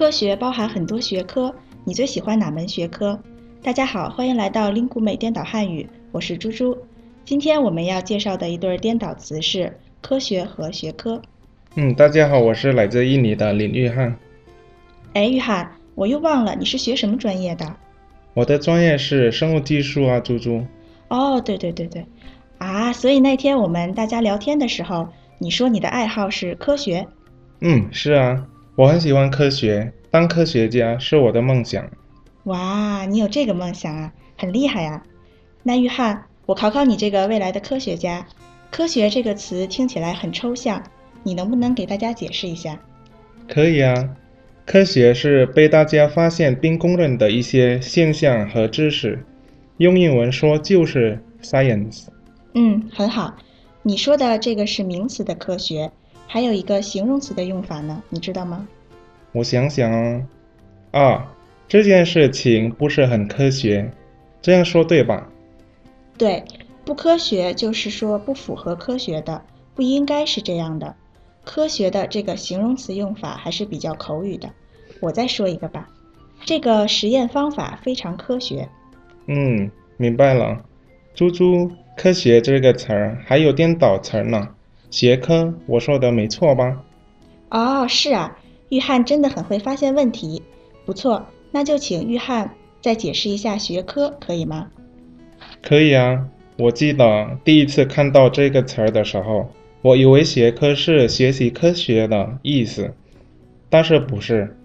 科学包含很多学科，你最喜欢哪门学科？大家好，欢迎来到林古美颠倒汉语，我是猪猪。今天我们要介绍的一对颠倒词是科学和学科。嗯，大家好，我是来自印尼的林玉汉。哎，玉汉，我又忘了你是学什么专业的？我的专业是生物技术啊，猪猪。哦，对对对对，啊，所以那天我们大家聊天的时候，你说你的爱好是科学。嗯，是啊，我很喜欢科学，当科学家是我的梦想。哇，你有这个梦想啊，很厉害啊。那玉翰，我考考你这个未来的科学家，科学这个词听起来很抽象，你能不能给大家解释一下？可以啊，科学是被大家发现并公认的一些现象和知识，用英文说就是 science。嗯，很好。你说的这个是名词的科学。还有一个形容词的用法呢，你知道吗？我想想啊，这件事情不是很科学，这样说对吧？对，不科学就是说不符合科学的，不应该是这样的。科学的这个形容词用法还是比较口语的。我再说一个吧，这个实验方法非常科学。嗯，明白了。猪猪，科学这个词儿还有颠倒词呢。学科，我说的没错吧？哦，是啊，玉翰真的很会发现问题，不错。那就请玉翰再解释一下学科，可以吗？可以啊。我记得第一次看到这个词儿的时候，我以为学科是学习科学的意思，但是不是。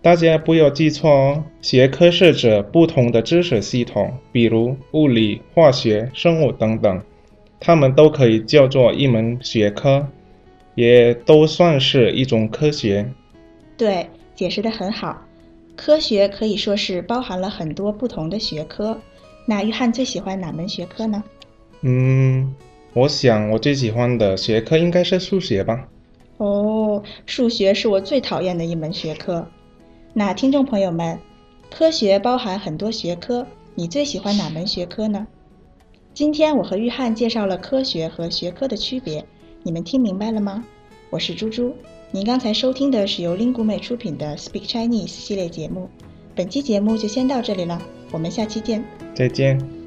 大家不要记错哦，学科是指不同的知识系统，比如物理、化学、生物等等。它们都可以叫做一门学科，也都算是一种科学。对，解释的很好。科学可以说是包含了很多不同的学科。那约翰最喜欢哪门学科呢？嗯，我想我最喜欢的学科应该是数学吧。哦，数学是我最讨厌的一门学科。那听众朋友们，科学包含很多学科，你最喜欢哪门学科呢？今天我和玉翰介绍了科学和学科的区别，你们听明白了吗？我是猪猪，您刚才收听的是由 Lingu 美出品的 Speak Chinese 系列节目，本期节目就先到这里了，我们下期见，再见。